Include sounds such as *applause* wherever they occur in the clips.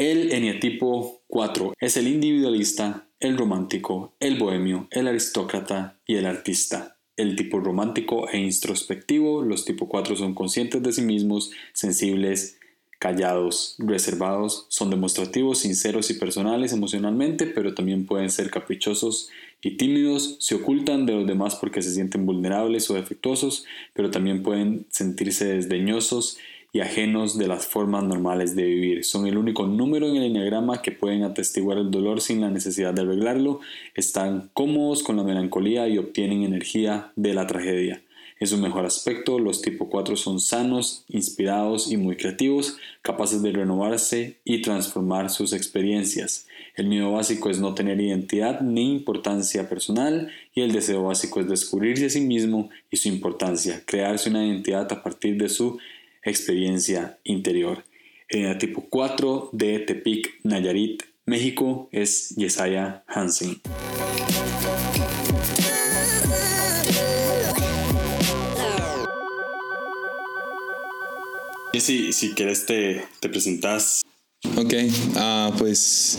El eneatipo 4 es el individualista, el romántico, el bohemio, el aristócrata y el artista. El tipo romántico e introspectivo, los tipo 4 son conscientes de sí mismos, sensibles, callados, reservados, son demostrativos, sinceros y personales emocionalmente, pero también pueden ser caprichosos y tímidos, se ocultan de los demás porque se sienten vulnerables o defectuosos, pero también pueden sentirse desdeñosos y ajenos de las formas normales de vivir. Son el único número en el enneagrama que pueden atestiguar el dolor sin la necesidad de arreglarlo, están cómodos con la melancolía y obtienen energía de la tragedia. En su mejor aspecto, los tipo 4 son sanos, inspirados y muy creativos, capaces de renovarse y transformar sus experiencias. El miedo básico es no tener identidad ni importancia personal y el deseo básico es descubrirse a sí mismo y su importancia, crearse una identidad a partir de su experiencia interior. El tipo 4 de Tepic, Nayarit, México es Yesaya Hansen. Y si, si quieres te, te presentas. Ok, uh, pues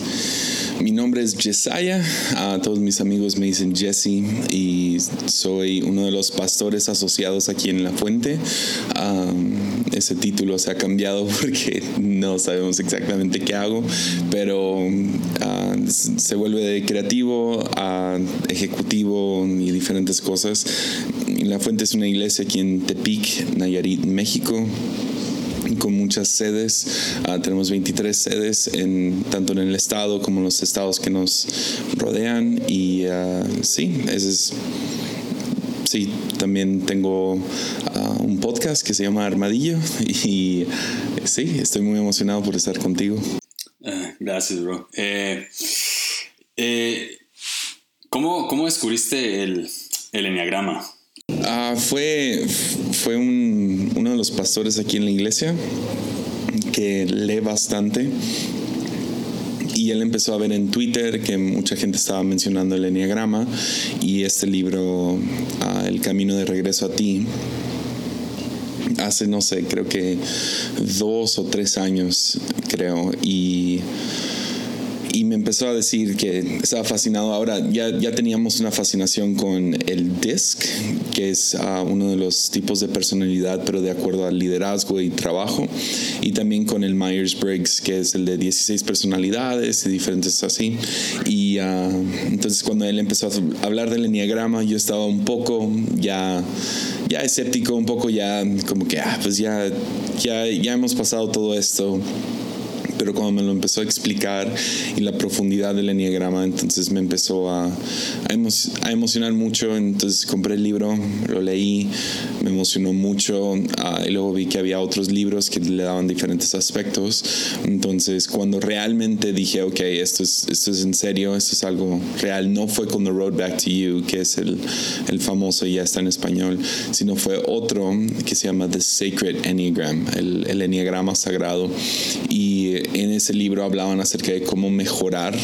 mi nombre es Jesaya, uh, todos mis amigos me dicen Jesse y soy uno de los pastores asociados aquí en La Fuente. Um, ese título se ha cambiado *laughs* porque no sabemos exactamente qué hago, pero uh, se vuelve de creativo a ejecutivo y diferentes cosas. La Fuente es una iglesia aquí en Tepic, Nayarit, México con muchas sedes. Ah, tenemos 23 sedes en, tanto en el estado como en los estados que nos rodean. Y uh, sí, ese es sí, también tengo ah, un podcast que se llama Armadillo y sí, estoy muy emocionado por estar contigo. gracias, bro. Eh, eh, ¿cómo, ¿cómo, descubriste el, el enneagrama? Ah, fue fue un, uno de los pastores aquí en la iglesia que lee bastante y él empezó a ver en Twitter que mucha gente estaba mencionando el Enneagrama y este libro, ah, El Camino de Regreso a ti, hace, no sé, creo que dos o tres años, creo, y y me empezó a decir que estaba fascinado. Ahora ya, ya teníamos una fascinación con el DISC, que es uh, uno de los tipos de personalidad, pero de acuerdo al liderazgo y trabajo, y también con el Myers-Briggs, que es el de 16 personalidades y diferentes así. Y uh, entonces cuando él empezó a hablar del enneagrama, yo estaba un poco ya ya escéptico, un poco ya como que, ah, pues ya, ya, ya hemos pasado todo esto pero cuando me lo empezó a explicar y la profundidad del enneagrama, entonces me empezó a, a, emocionar mucho. Entonces compré el libro, lo leí, me emocionó mucho ah, y luego vi que había otros libros que le daban diferentes aspectos. Entonces, cuando realmente dije, ok, esto es, esto es en serio, esto es algo real, no fue con The Road Back to You, que es el, el famoso ya está en español, sino fue otro que se llama The Sacred Enneagram, el, el enneagrama sagrado. Y en ese libro hablaban acerca de cómo mejorar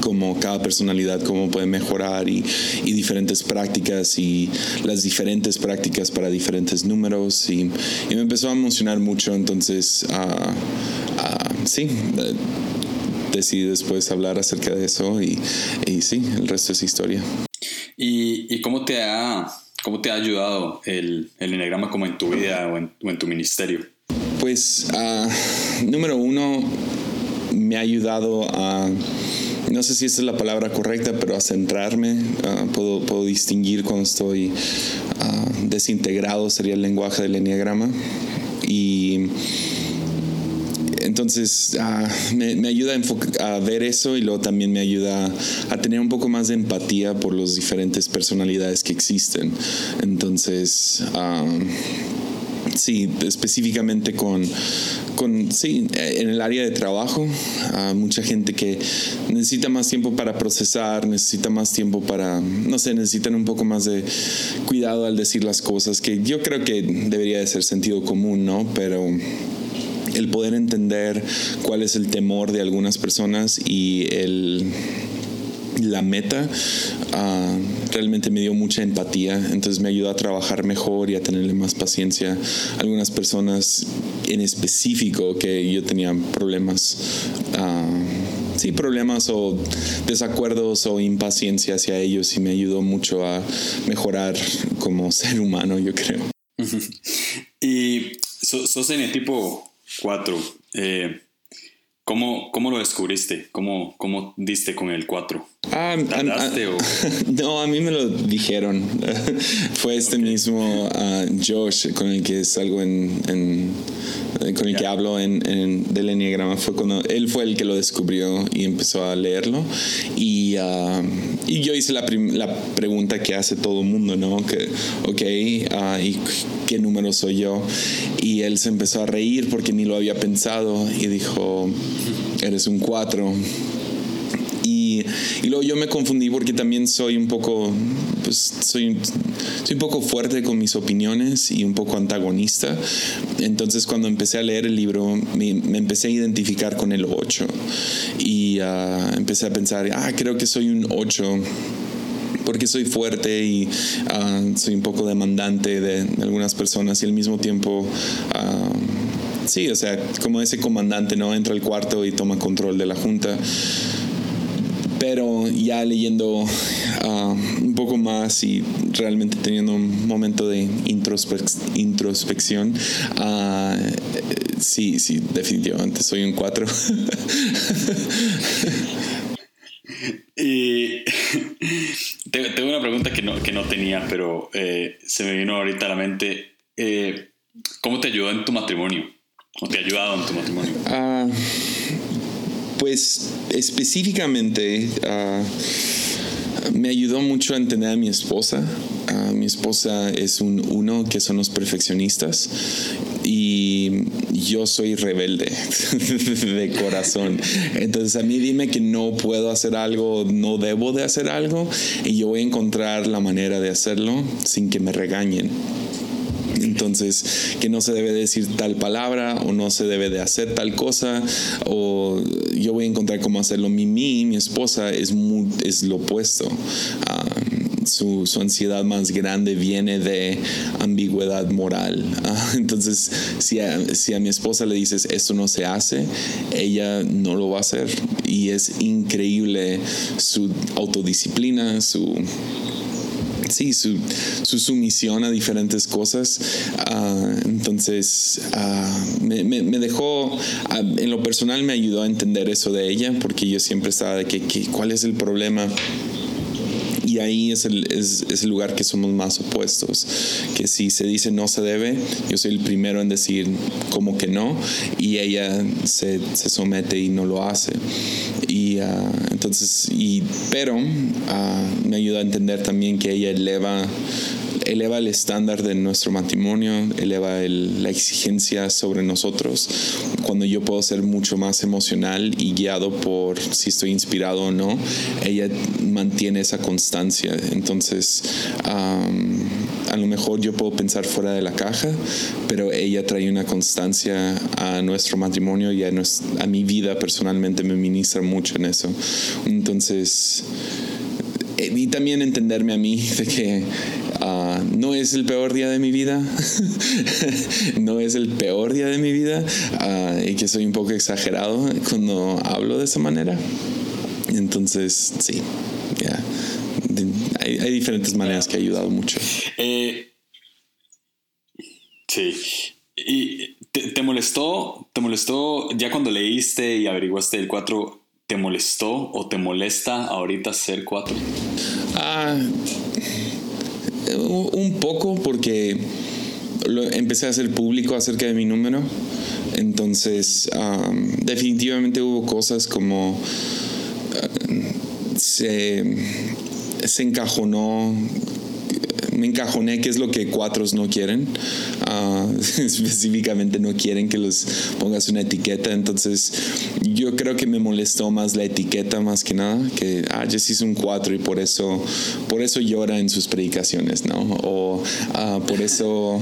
como cada personalidad, cómo puede mejorar y, y, diferentes prácticas y las diferentes prácticas para diferentes números y, y me empezó a emocionar mucho, entonces uh, uh, sí, decidí después hablar acerca de eso y, y sí, el resto es historia. ¿Y, cómo, te ha, cómo te ha ayudado el, el enegrama como en tu vida o en, o en tu ministerio? Pues, uh, número uno, me ha ayudado a, no sé si esa es la palabra correcta, pero a centrarme. Uh, puedo, puedo, distinguir cuando estoy uh, desintegrado, sería el lenguaje del enneagrama. Y entonces me, me, ayuda a, a, ver eso y luego también me ayuda a tener un poco más de empatía por las diferentes personalidades que existen. Entonces, Sí, específicamente con, con, sí, en el área de trabajo, hay mucha gente que necesita más tiempo para procesar, necesita más tiempo para, no sé, necesitan un poco más de cuidado al decir las cosas, que yo creo que debería de ser sentido común, ¿no? Pero el poder entender cuál es el temor de algunas personas y el la meta uh, realmente me dio mucha empatía, entonces me ayudó a trabajar mejor y a tenerle más paciencia. Algunas personas en específico que yo tenía problemas. ah, sí, problemas o desacuerdos o impaciencia hacia ellos y me ayudó mucho a mejorar como *laughs* ser humano, yo creo. *laughs* Y so- sos en el tipo 4. Eh, ¿cómo, ¿Cómo lo descubriste? ¿Cómo, cómo diste con el 4? Ah, a- ¿Tardaste a- o- *laughs* no, a mí me lo dijeron. *laughs* Fue este mismo ah, Josh con el que salgo en, en- eh, con el que hablo en, en- del enneagrama. Fue cuando él fue el que lo descubrió y empezó a leerlo. Y, ah, y yo hice la, pregunta que hace todo el mundo, ¿no? Que, ok, ah, ¿y qué número soy yo? Y él se empezó a reír porque ni lo había pensado y dijo, eres un 4. Y, y luego yo me confundí porque también soy un poco, pues soy, soy un poco fuerte con mis opiniones y un poco antagonista. Entonces cuando empecé a leer el libro me, me empecé a identificar con el 8 y ah, empecé a pensar, ah, creo que soy un 8 porque soy fuerte y ah, soy un poco demandante de, de algunas personas y al mismo tiempo ah, sí, o sea, como ese comandante no entra al cuarto y toma control de la junta. Pero ya leyendo ah, un poco más y realmente teniendo un momento de introspec- introspección, ah, sí, sí, definitivamente soy un 4. *laughs* Y *laughs* te- tengo una pregunta que no, que no tenía, pero eh, se me vino ahorita a la mente. Eh, ¿Cómo te ayudó en tu matrimonio? ¿O te ha ayudado en tu matrimonio? Ah, pues específicamente ah, me ayudó mucho a entender a mi esposa. Ah, mi esposa es un uno que son los perfeccionistas y yo soy rebelde *laughs* de corazón. Entonces a mí dime que no puedo hacer algo, no debo de hacer algo y yo voy a encontrar la manera de hacerlo sin que me regañen. Entonces, que no se debe decir tal palabra o no se debe de hacer tal cosa o yo voy a encontrar cómo hacerlo. Mi, mi, mi esposa es, muy, es lo opuesto. Ah, su, su ansiedad más grande viene de ambigüedad moral. Ah, *laughs* entonces, si a, si a mi esposa le dices esto no se hace, ella no lo va a hacer. Y es increíble su autodisciplina, su sí, su, su, sumisión a diferentes cosas. Uh, entonces, uh, me, dejó, uh, en lo personal me ayudó a entender eso de ella, porque yo siempre estaba de que, que ¿cuál es el problema? Y ahí es el, es, el, lugar que somos más opuestos. Que si se dice no se debe, yo soy el primero en decir como que no, y ella se, se somete y no lo hace. Entonces, y, pero uh, me ayuda a entender también que ella eleva eleva el estándar de nuestro matrimonio, eleva el, la exigencia sobre nosotros, cuando yo puedo ser mucho más emocional y guiado por si estoy inspirado o no, ella mantiene esa constancia. Entonces, um, a lo mejor yo puedo pensar fuera de la caja, pero ella trae una constancia a nuestro matrimonio y a, mi vida personalmente me ministra mucho en eso. Entonces, y también entenderme a mí de que uh, no es el peor día de mi vida, *laughs* no es el peor día de mi vida uh, y que soy un poco exagerado cuando hablo de esa manera. Entonces, sí, ya. Hay, hay, diferentes maneras que ha ayudado mucho. Eh, sí. ¿Y te, te, molestó, te molestó ya cuando leíste y averiguaste el 4? ¿Te molestó o te molesta ahorita ser 4? Ah, un poco porque lo, empecé a hacer público acerca de mi número. Entonces, um, definitivamente hubo cosas como uh, se, se encajonó me encajoné qué es lo que cuatros no quieren. Uh, *laughs* específicamente no quieren que los pongas una etiqueta. Entonces yo creo que me molestó más la etiqueta más que nada. Que, ah, Jesse es un cuatro y por eso, por eso llora en sus predicaciones, ¿no? O uh, por eso...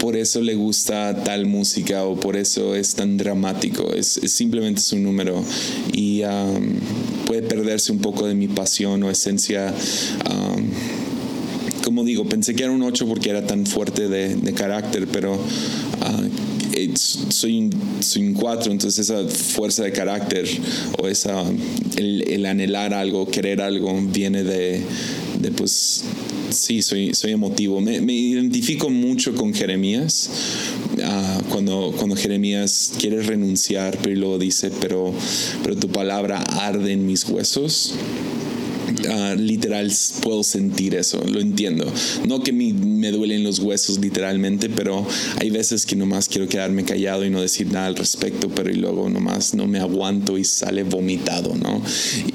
Por eso le gusta tal música o por eso es tan dramático. Es, es simplemente su número y um, puede perderse un poco de mi pasión o esencia. Um, como digo, pensé que era un 8 porque era tan fuerte de, de carácter, pero uh, soy, un, soy un cuatro, entonces esa fuerza de carácter o esa, el, el anhelar algo, querer algo, viene de, de pues sí, soy, soy emotivo. Me, me identifico mucho con Jeremías. Uh, cuando, cuando Jeremías quiere renunciar, pero luego dice, pero, pero tu palabra arde en mis huesos. Uh, literal puedo sentir eso, lo entiendo. No que me, me duelen los huesos literalmente, pero hay veces que nomás quiero quedarme callado y no decir nada al respecto, pero y luego nomás no me aguanto y sale vomitado, ¿no?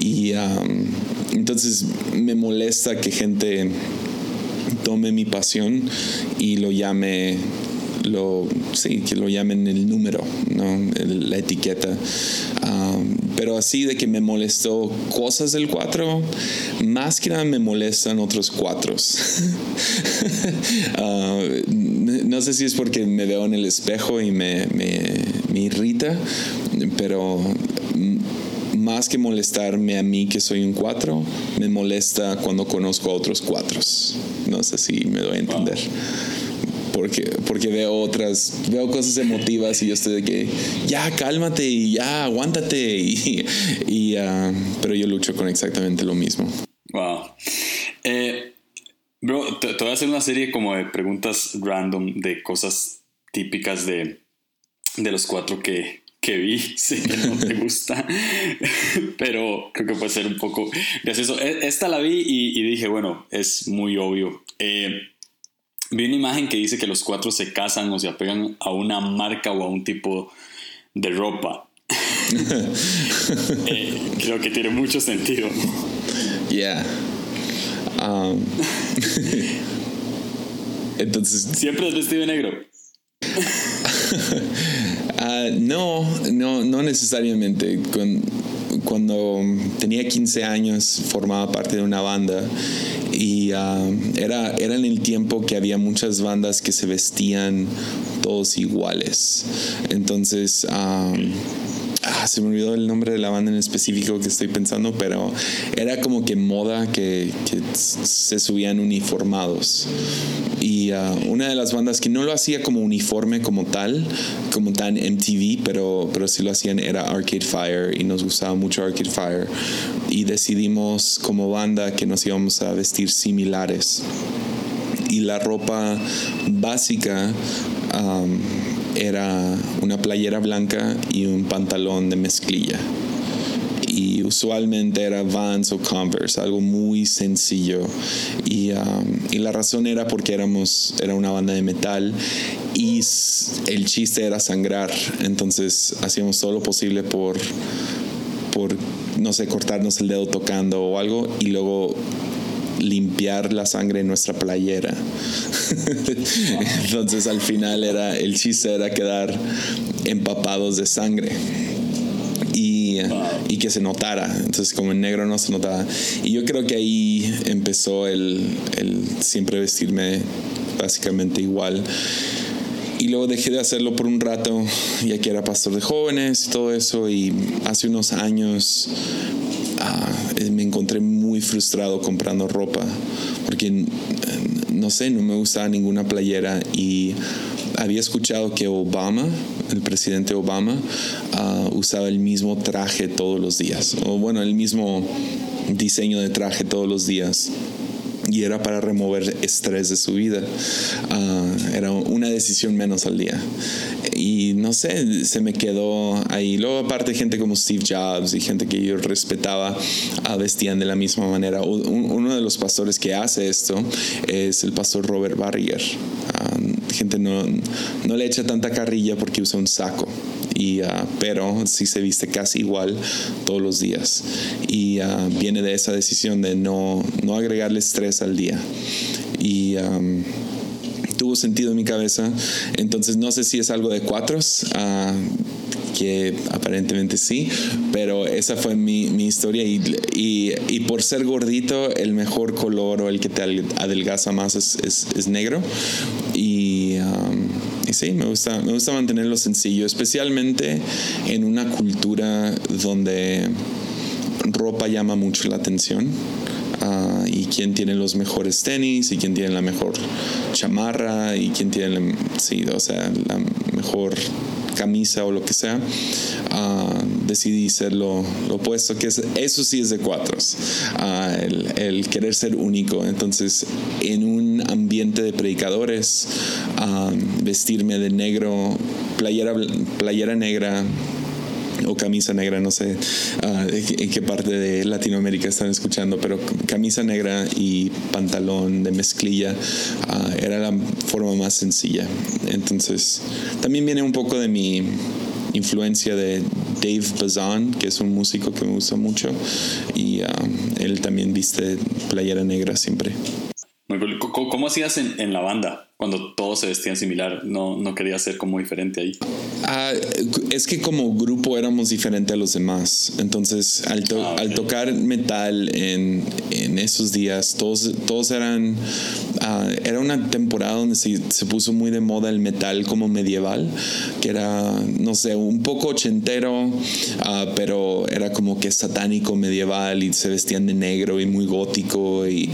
Y um, entonces me molesta que gente tome mi pasión y lo llame lo, sí, que lo llamen el número, ¿no? la etiqueta. Um, pero así de que me molestó cosas del 4, más que nada me molestan otros 4. uh, *laughs* no sé si es porque me veo en el espejo y me, me, me irrita, pero más que molestarme a mí que soy un 4, me molesta cuando conozco a otros 4. No sé si me doy a entender. Porque, porque veo otras, veo cosas emotivas y yo estoy de que, ya, cálmate y ya, aguántate. Y, ah, pero yo lucho con exactamente lo mismo. Wow. Eh, bro, te, voy a hacer una serie como de preguntas random de cosas típicas de, de los cuatro que, que vi, *laughs* sé que no te gusta, *laughs* pero creo que puede ser un poco gracioso. E, esta la vi y, dije, bueno, es muy obvio. Eh, vi una imagen que dice que los cuatro se casan o se apegan a una marca o a un tipo de ropa. *laughs* Eh, creo que tiene mucho sentido. Yeah. Um, *laughs* entonces. ¿Siempre has vestido de negro? Uh, *laughs* no, no, no necesariamente. Cuando, tenía 15 años formaba parte de una banda y uh, era, era en el tiempo que había muchas bandas que se vestían todos iguales. Entonces... Um, ah, se me olvidó el nombre de la banda en específico que estoy pensando, pero era como que moda que, que se subían uniformados. Y ah, una de las bandas que no lo hacía como uniforme como tal, como tan MTV, pero, pero sí lo hacían era Arcade Fire y nos gustaba mucho Arcade Fire. Y decidimos como banda que nos íbamos a vestir similares. Y la ropa básica era una playera blanca y un pantalón de mezclilla. Y usualmente era Vans o Converse, algo muy sencillo. Y, um, y la razón era porque éramos, era una banda de metal y el chiste era sangrar. Entonces hacíamos todo lo posible por, por no sé, cortarnos el dedo tocando o algo y luego limpiar la sangre en nuestra playera. *laughs* Entonces al final era el chiste era quedar empapados de sangre. Y, y, que se notara. Entonces, como en negro no se notaba. Y yo creo que ahí empezó el, el siempre vestirme básicamente igual. Y luego dejé de hacerlo por un rato, ya que era pastor de jóvenes y todo eso. Y hace unos años ah, me encontré muy frustrado comprando ropa, porque eh, no sé, no me gustaba ninguna playera y había escuchado que Obama, el presidente Obama, ah, usaba el mismo traje todos los días, o bueno, el mismo diseño de traje todos los días y era para remover estrés de su vida. Ah, era una decisión menos al día. Y no sé, se me quedó ahí. Luego aparte gente como Steve Jobs y gente que yo respetaba ah, vestían de la misma manera. uno de los pastores que hace esto es el pastor Robert Barrier. Ah, gente no, no le echa tanta carrilla porque usa un saco ah, pero sí se viste casi igual todos los días. Y uh, viene de esa decisión de no, no agregarle estrés al día. Y tuvo sentido en mi cabeza. Entonces no sé si es algo de cuatros. Uh, que aparentemente sí, pero esa fue mi, mi historia y, y, por ser gordito, el mejor color o el que te adelgaza más es, es, es negro. Y sí, me gusta, me gusta mantenerlo sencillo, especialmente en una cultura donde ropa llama mucho la atención. ah, y quién tiene los mejores tenis y quién tiene la mejor chamarra y quién tiene, sí, o sea, la mejor camisa o lo que sea, uh, decidí ser lo, opuesto, que es, eso sí es de cuatros, uh, el, el, querer ser único. Entonces, en un ambiente de predicadores, vestirme de negro, playera, playera negra, o camisa negra, no sé uh, en qué parte de Latinoamérica están escuchando, pero camisa negra y pantalón de mezclilla uh, era la forma más sencilla. Entonces, también viene un poco de mi influencia de Dave Bazan, que es un músico que me gusta mucho, y él también viste playera negra siempre. ¿Cómo hacías en, en la banda? Cuando todos se vestían similar, no, no quería ser como diferente ahí. Ah, es que como grupo éramos diferente a los demás. Entonces, al, ah, al tocar metal en, en, esos días, todos, todos eran... Ah, era una temporada donde se, se, puso muy de moda el metal como medieval, que era, no sé, un poco ochentero, pero era como que satánico medieval y se vestían de negro y muy gótico y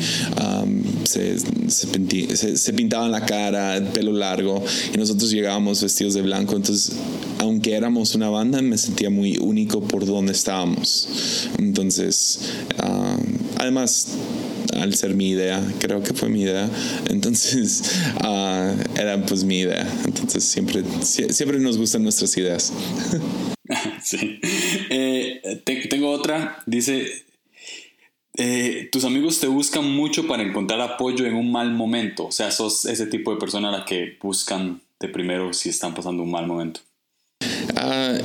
se, se, pintaban la cara, el pelo largo, y nosotros llegábamos vestidos de blanco. Entonces, aunque éramos una banda, me sentía muy único por donde estábamos. Entonces, uh, además, al ser mi idea, creo que fue mi idea, entonces uh, *laughs* era pues mi idea. Entonces, siempre, siempre nos gustan nuestras ideas. *laughs* *laughs* sí. Eh, tengo otra, dice eh, tus amigos te buscan mucho para encontrar apoyo en un mal momento. O sea, sos ese tipo de persona a la que buscan de primero si están pasando un mal momento. Ah,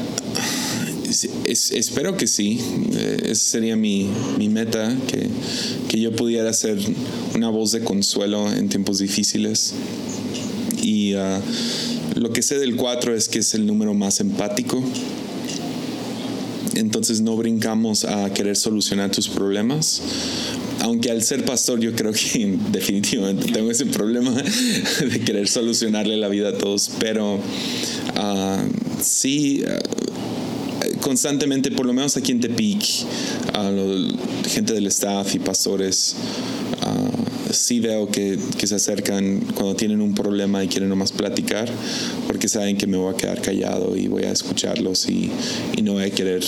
espero que sí. Eh, esa sería mi, mi meta, que, que, yo pudiera ser una voz de consuelo en tiempos difíciles. Y uh, lo que sé del 4 es que es el número más empático entonces no brincamos a querer solucionar tus problemas. Aunque al ser pastor yo creo que *laughs* definitivamente tengo ese problema *laughs* de querer solucionarle la vida a todos, pero ah, sí, ah, constantemente, por lo menos aquí en Tepic, a la gente del staff y pastores, sí veo que, que, se acercan cuando tienen un problema y quieren nomás platicar, porque saben que me voy a quedar callado y voy a escucharlos y, y no voy a querer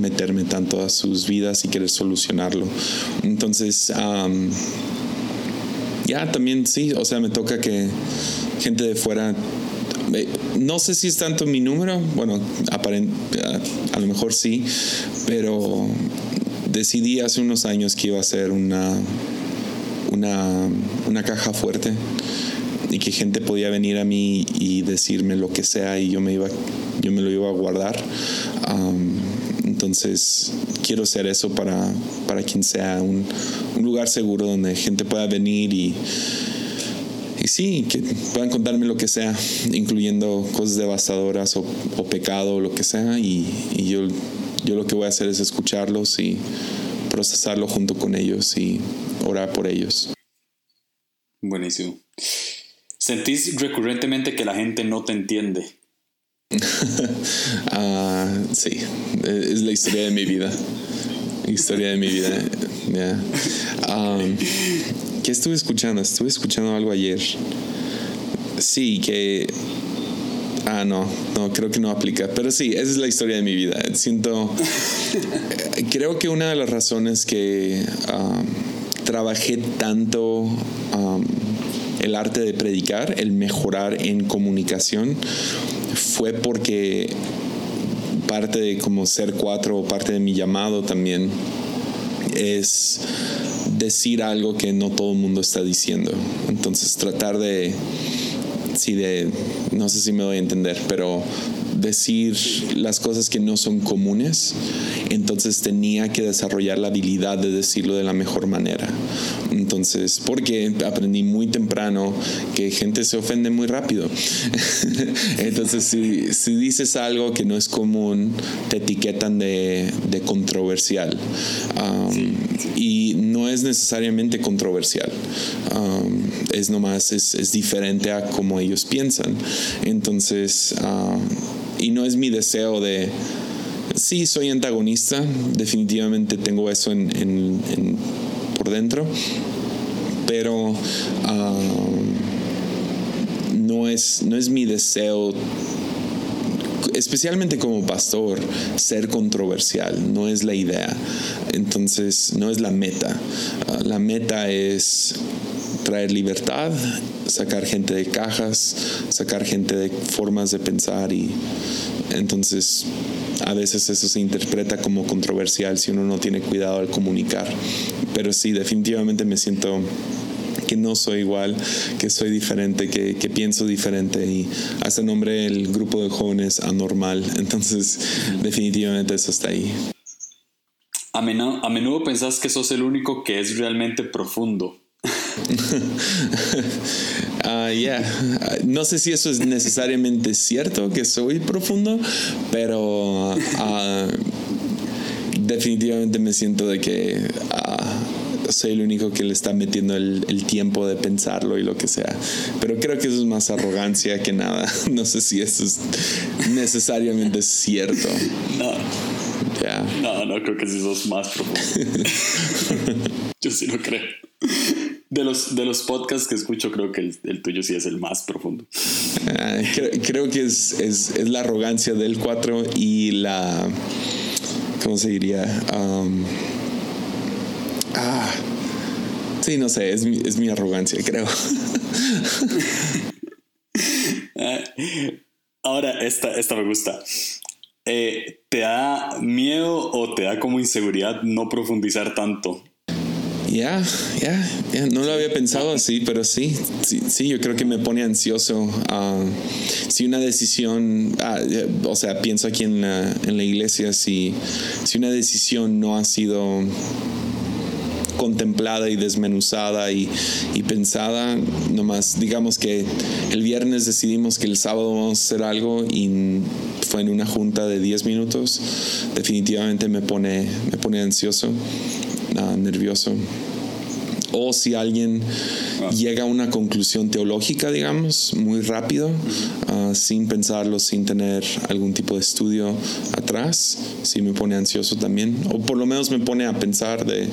meterme tanto a sus vidas y querer solucionarlo. Entonces, ya también sí, o sea, me toca que gente de fuera no sé si es tanto mi número, bueno, a, a, lo mejor sí, pero decidí hace unos años que iba a ser una una, caja fuerte y que gente podía venir a mí y decirme lo que sea y yo me iba yo me lo iba a guardar entonces quiero ser eso para, para quien sea un, lugar seguro donde gente pueda venir y y sí, que puedan contarme lo que sea, incluyendo cosas devastadoras o, o pecado o lo que sea. Y, y, yo, yo lo que voy a hacer es escucharlos y procesarlo junto con ellos y orar por ellos. Buenísimo. ¿Sentís recurrentemente que la gente no te entiende? *laughs* Ah, sí, es la historia de mi vida. Historia de mi vida. Um, ¿Qué estuve escuchando? Estuve escuchando algo ayer. Sí, que... Ah, no, no, creo que no aplica. Pero sí, esa es la historia de mi vida. Siento... creo que una de las razones que... trabajé tanto um, el arte de predicar, el mejorar en comunicación, fue porque parte de como ser cuatro, parte de mi llamado también es decir algo que no todo el mundo está diciendo. Entonces tratar de, sí, de, no sé si me voy a entender, pero decir las cosas que no son comunes, entonces tenía que desarrollar la habilidad de decirlo de la mejor manera. Entonces, porque aprendí muy temprano que gente se ofende muy rápido. *laughs* entonces, si, si, dices algo que no es común, te etiquetan de, de controversial. Um, y no es necesariamente controversial. Um, es nomás, es, es, diferente a como ellos piensan. Entonces, uh, y no es mi deseo de, sí, soy antagonista, definitivamente tengo eso en, por dentro, pero ah, no, es, no es mi deseo especialmente como pastor, ser controversial, no es la idea. Entonces, no es la meta. Ah, la meta es traer libertad, sacar gente de cajas, sacar gente de formas de pensar y entonces a veces eso se interpreta como controversial si uno no tiene cuidado al comunicar. Pero sí, definitivamente me siento que no soy igual, que soy diferente, que, pienso diferente y hace nombre el grupo de jóvenes anormal. Entonces, definitivamente eso está ahí. A menudo, a menudo pensás que sos el único que es realmente profundo. *laughs* uh, No sé si eso es necesariamente cierto, que soy profundo, pero ah, definitivamente me siento de que ah, soy el único que le está metiendo el, tiempo de pensarlo y lo que sea. Pero creo que eso es más arrogancia que nada. *laughs* No sé si eso es necesariamente cierto. *laughs* No. No, no creo que si sos más profundo. *laughs* Yo sí lo creo. De los, de los podcasts que escucho, creo que el, tuyo sí es el más profundo. Ah, creo, que es, es, es, la arrogancia del 4 y la. ¿Cómo se diría? Um, ah, sí, no sé, es mi, es mi arrogancia, creo. Ah, *laughs* ahora, esta, esta me gusta. Eh, ¿Te da miedo o te da como inseguridad no profundizar tanto? Ya, ya, no lo había pensado así, pero sí, sí, yo creo que me pone ansioso. Ah, si una decisión, ah, o sea, pienso aquí en la, en la iglesia, si, si una decisión no ha sido contemplada y desmenuzada y, pensada. Nomás, digamos que el viernes decidimos que el sábado vamos a hacer algo y fue en una junta de 10 minutos. Definitivamente me pone, me pone ansioso, uh, nervioso o si alguien ah. llega a una conclusión teológica, digamos, muy rápido, ah, sin pensarlo, sin tener algún tipo de estudio atrás, sí me pone ansioso también, o por lo menos me pone a pensar de,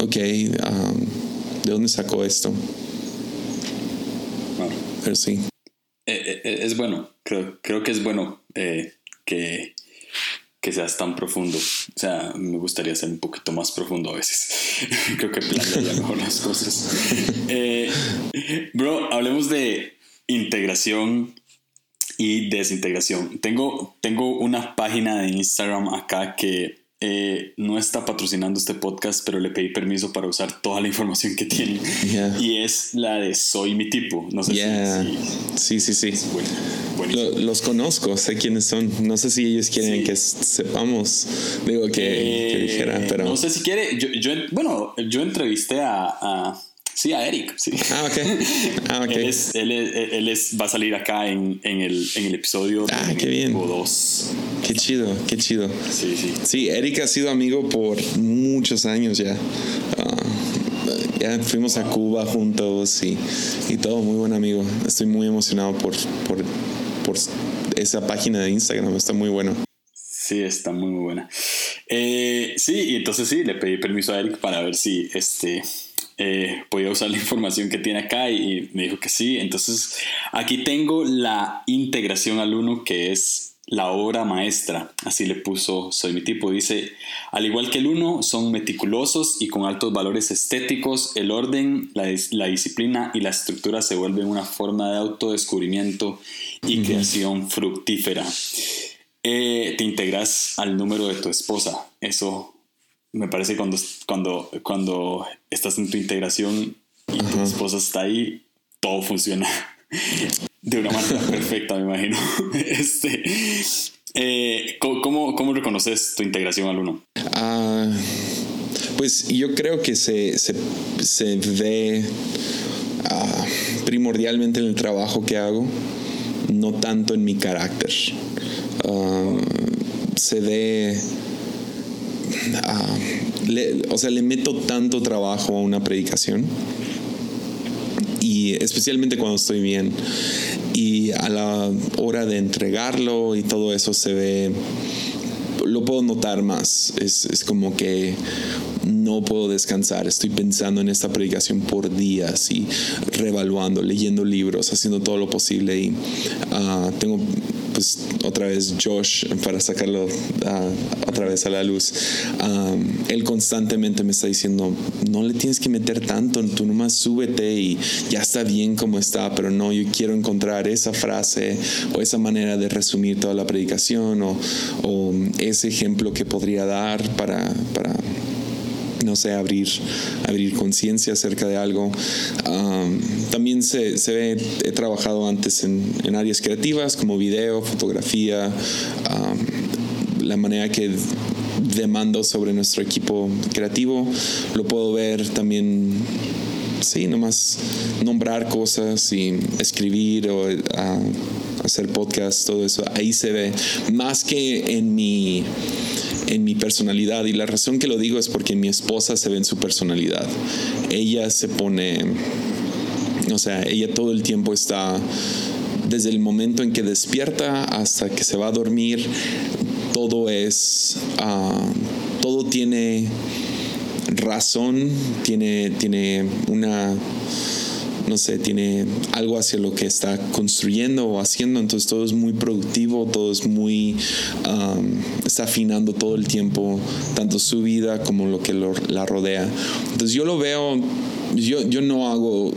ok, ah, ¿de dónde sacó esto? Pero sí. Eh, eh, es bueno, creo, creo que es bueno eh, que que seas tan profundo. O sea, me gustaría ser un poquito más profundo a veces. *laughs* Creo que plantearía mejor las cosas. *laughs* Eh, bro, hablemos de integración y desintegración. Tengo, tengo una página de Instagram acá que eh, no está patrocinando este podcast, pero le pedí permiso para usar toda la información que tiene. Y es la de Soy mi tipo. No sé si, Sí, sí, sí. los conozco, sé quiénes son. No sé si ellos quieren que sepamos. Digo que, eh, dijera, pero. No sé si quiere. Yo, bueno, yo entrevisté a Sí, a Eric, sí. Ah, ok. Ah, okay. él, es, él, es, va a salir acá en, en, el, en el episodio ah, qué bien. 2. Qué chido, qué chido. Sí, sí. Sí, Eric ha sido amigo por muchos años ya. Ah, ya fuimos a Cuba juntos y, y, todo, muy buen amigo. Estoy muy emocionado por, por, por esa página de Instagram, está muy bueno. Sí, está muy, muy buena. Eh, sí, y entonces sí, le pedí permiso a Eric para ver si este eh, podía usar la información que tiene acá y, me dijo que sí. Entonces aquí tengo la integración al uno que es la obra maestra, así le puso Soy mi tipo. Dice, al igual que el uno, son meticulosos y con altos valores estéticos, el orden, la, disciplina y la estructura se vuelven una forma de autodescubrimiento y creación fructífera. Eh, te integras al número de tu esposa, eso me parece cuando, cuando, cuando estás en tu integración y tu esposa está ahí, todo funciona *laughs* de una manera *laughs* perfecta, me imagino. *laughs* Este, eh, ¿cómo, ¿cómo, reconoces tu integración al uno? Ah, pues yo creo que se, se, se ve ah, primordialmente en el trabajo que hago, no tanto en mi carácter. Ah, se ve o sea, le meto tanto trabajo a una predicación y especialmente cuando estoy bien y a la hora de entregarlo y todo eso se ve lo puedo notar más. Es, es, como que no puedo descansar. Estoy pensando en esta predicación por días y revaluando, leyendo libros, haciendo todo lo posible. Y uh, tengo pues otra vez Josh para sacarlo uh, otra vez a la luz. Um, él constantemente me está diciendo, no le tienes que meter tanto, tú nomás súbete y ya está bien como está, pero no, yo quiero encontrar esa frase o esa manera de resumir toda la predicación o, o ese ejemplo que podría dar para, para no sé, abrir, abrir conciencia acerca de algo. También se, ve, he trabajado antes en, áreas creativas como video, fotografía, la manera que demando sobre nuestro equipo creativo, lo puedo ver también sí, nomás nombrar cosas y escribir o hacer podcast, todo eso, ahí se ve. Más que en mi en mi personalidad y la razón que lo digo es porque mi esposa se ve en su personalidad. Ella se pone, o sea, ella todo el tiempo está, desde el momento en que despierta hasta que se va a dormir, todo es, uh, todo tiene razón, tiene, tiene una no sé, tiene algo hacia lo que está construyendo o haciendo, entonces todo es muy productivo, todo es muy, um, está afinando todo el tiempo, tanto su vida como lo que la rodea. Entonces yo lo veo, yo, yo no hago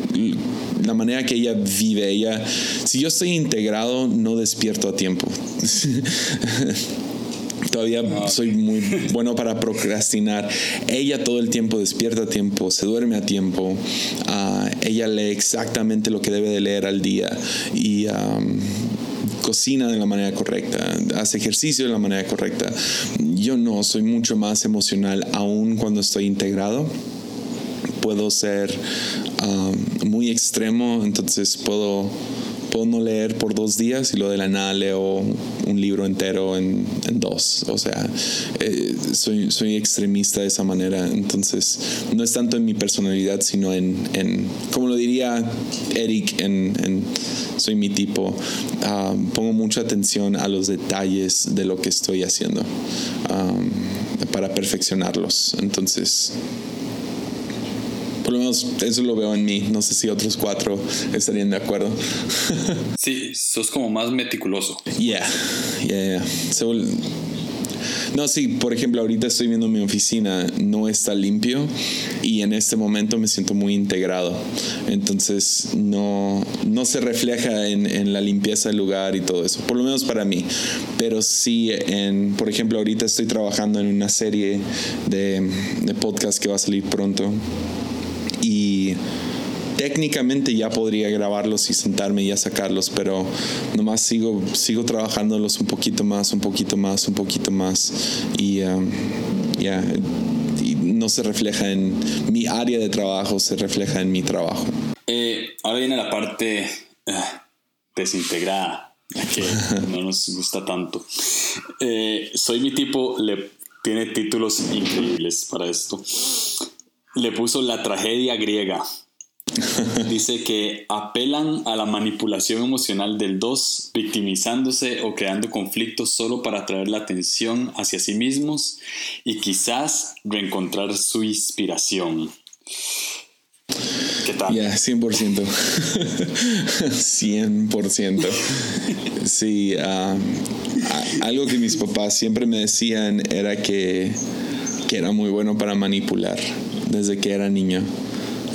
la manera que ella vive, ella, si yo estoy integrado, no despierto a tiempo. *laughs* todavía ah, soy muy bueno para procrastinar. Ella todo el tiempo despierta a tiempo, se duerme a tiempo, uh, ella lee exactamente lo que debe de leer al día y um, cocina de la manera correcta, hace ejercicio de la manera correcta. Yo no, soy mucho más emocional aún cuando estoy integrado. Puedo ser um, muy extremo, entonces puedo puedo no leer por dos días y lo de la nada leo un libro entero en, en dos. O sea, eh, soy, soy extremista de esa manera. Entonces, no es tanto en mi personalidad, sino en, en como lo diría Eric, en, soy mi tipo. Um, pongo mucha atención a los detalles de lo que estoy haciendo um, para perfeccionarlos. Entonces, por lo menos eso lo veo en mí. No sé si otros cuatro estarían de acuerdo. *laughs* sí, sos como más meticuloso. Yeah, yeah, yeah. no, sí, por ejemplo, ahorita estoy viendo mi oficina, no está limpio y en este momento me siento muy integrado. Entonces no, no se refleja en, en, la limpieza del lugar y todo eso, por lo menos para mí. Pero sí, en, por ejemplo, ahorita estoy trabajando en una serie de, de podcast que va a salir pronto técnicamente ya podría grabarlos y sentarme y a sacarlos, pero nomás sigo, sigo trabajándolos un poquito más, un poquito más, un poquito más y um, ya no se refleja en mi área de trabajo, se refleja en mi trabajo. Eh, ahora viene la parte uh, desintegrada, que *laughs* no nos gusta tanto. Eh, soy mi tipo, le tiene títulos increíbles para esto le puso la tragedia griega. *laughs* Dice que apelan a la manipulación emocional del dos, victimizándose o creando conflictos solo para atraer la atención hacia sí mismos y quizás reencontrar su inspiración. ¿Qué tal? Ya, 100%. 100%. *laughs* Sí, ah, algo que mis papás siempre me decían era que, que era muy bueno para manipular desde que era niño.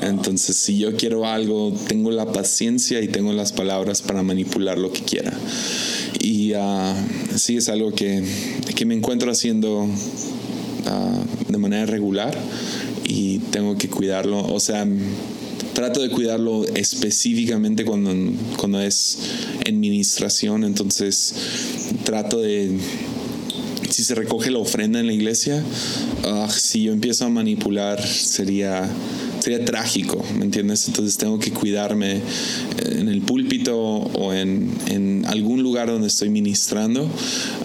Entonces, si yo quiero algo, tengo la paciencia y tengo las palabras para manipular lo que quiera. Y uh, sí es algo que, que, me encuentro haciendo uh, de manera regular y tengo que cuidarlo. O sea, trato de cuidarlo específicamente cuando, cuando es administración. Entonces, trato de si se recoge la ofrenda en la iglesia, ah, si yo empiezo a manipular sería sería trágico, ¿me entiendes? Entonces tengo que cuidarme eh, en el púlpito o en, en algún lugar donde estoy ministrando.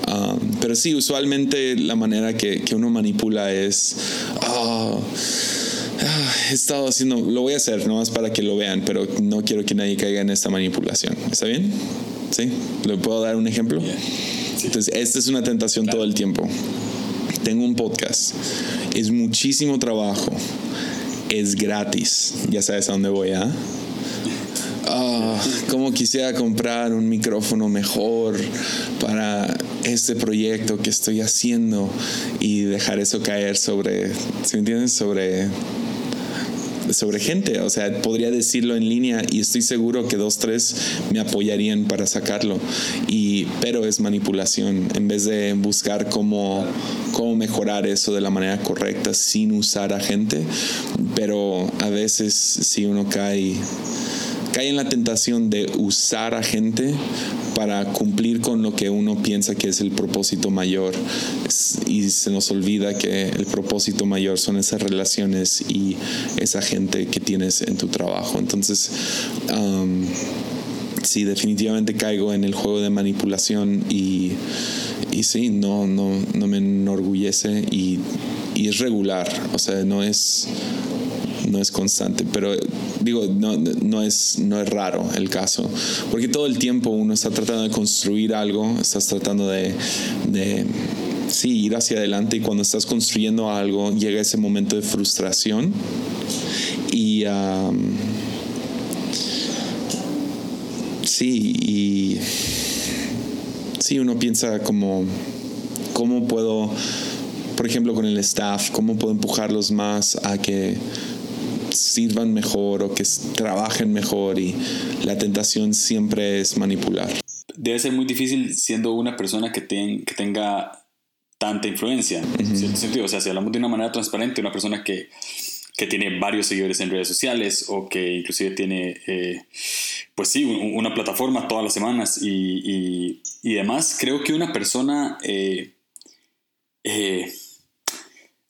Ah, pero sí, usualmente la manera que, que uno manipula es... Ah, he estado haciendo, lo voy a hacer nomás para que lo vean, pero no quiero que nadie caiga en esta manipulación. ¿Está bien? ¿Sí? ¿Le puedo dar un ejemplo? Entonces, esta es una tentación todo el tiempo. Tengo un podcast. Es muchísimo trabajo. Es gratis. Ya sabes a dónde voy, ¿ah? Ah, como quisiera comprar un micrófono mejor para este proyecto que estoy haciendo y dejar eso caer sobre, ¿se entiendes? Sobre sobre gente, o sea, podría decirlo en línea y estoy seguro que dos, tres me apoyarían para sacarlo. Y, pero es manipulación, en vez de buscar cómo, cómo mejorar eso de la manera correcta sin usar a gente, pero a veces si uno cae cae en la tentación de usar a gente para cumplir con lo que uno piensa que es el propósito mayor y se nos olvida que el propósito mayor son esas relaciones y esa gente que tienes en tu trabajo. Entonces, um, sí, definitivamente caigo en el juego de manipulación y, y sí, no, no, no me enorgullece y, y es regular, o sea, no es no es constante, pero digo, no, no, es, no es raro el caso, porque todo el tiempo uno está tratando de construir algo, estás tratando de, sí, ir hacia adelante y cuando estás construyendo algo llega ese momento de frustración y sí, y sí, uno piensa como, ¿cómo puedo, por ejemplo, con el staff, cómo puedo empujarlos más a que sirvan mejor o que trabajen mejor y la tentación siempre es manipular. Debe ser muy difícil siendo una persona que, que tenga tanta influencia, en cierto sentido. O sea, si hablamos de una manera transparente, una persona que, que tiene varios seguidores en redes sociales o que inclusive tiene, eh, pues sí, una plataforma todas las semanas y, y, y demás, creo que una persona... Eh, eh,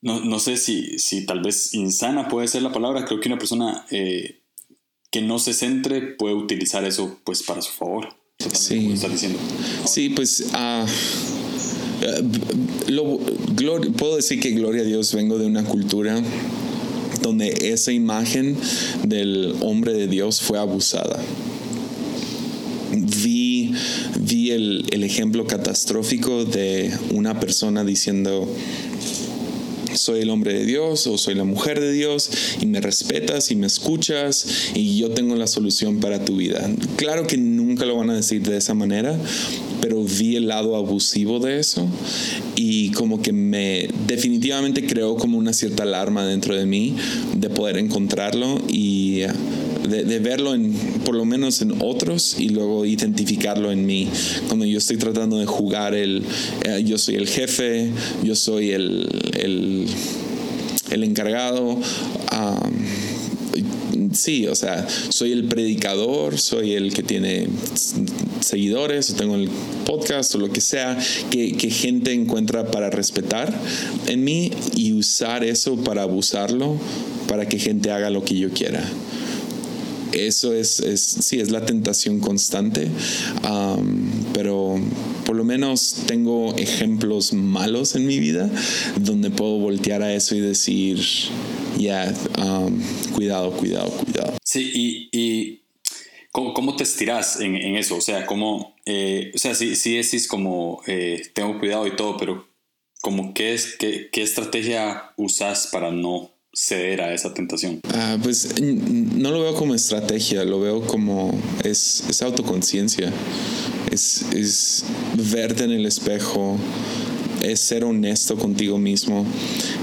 no, no sé si, si, tal vez insana puede ser la palabra, creo que una persona eh, que no se centre puede utilizar eso pues para su favor. Sí, diciendo. sí pues uh, puedo decir que gloria a Dios vengo de una cultura donde esa imagen del hombre de Dios fue abusada. Vi, vi el, el ejemplo catastrófico de una persona diciendo, soy el hombre de Dios o soy la mujer de Dios y me respetas y me escuchas y yo tengo la solución para tu vida. Claro que nunca lo van a decir de esa manera, pero vi el lado abusivo de eso y como que me definitivamente creó como una cierta alarma dentro de mí de poder encontrarlo y de, verlo en, por lo menos en otros y luego identificarlo en mí. Cuando yo estoy tratando de jugar el, eh, yo soy el jefe, yo soy el, el, encargado. sí, o sea, soy el predicador, soy el que tiene seguidores, o tengo el podcast o lo que sea, que, que, gente encuentra para respetar en mí y usar eso para abusarlo, para que gente haga lo que yo quiera eso es, es, sí, es la tentación constante, pero por lo menos tengo ejemplos malos en mi vida donde puedo voltear a eso y decir, ya, cuidado, cuidado, cuidado. Sí, y, ¿cómo, te estiras en, eso? O sea, ¿cómo, eh, o sea, sí, sí decís como, eh, tengo cuidado y todo, pero como qué, es, qué, qué estrategia usas para no ceder a esa tentación? Ah, pues no lo veo como estrategia, lo veo como es, es autoconciencia, es, es verte en el espejo, es ser honesto contigo mismo.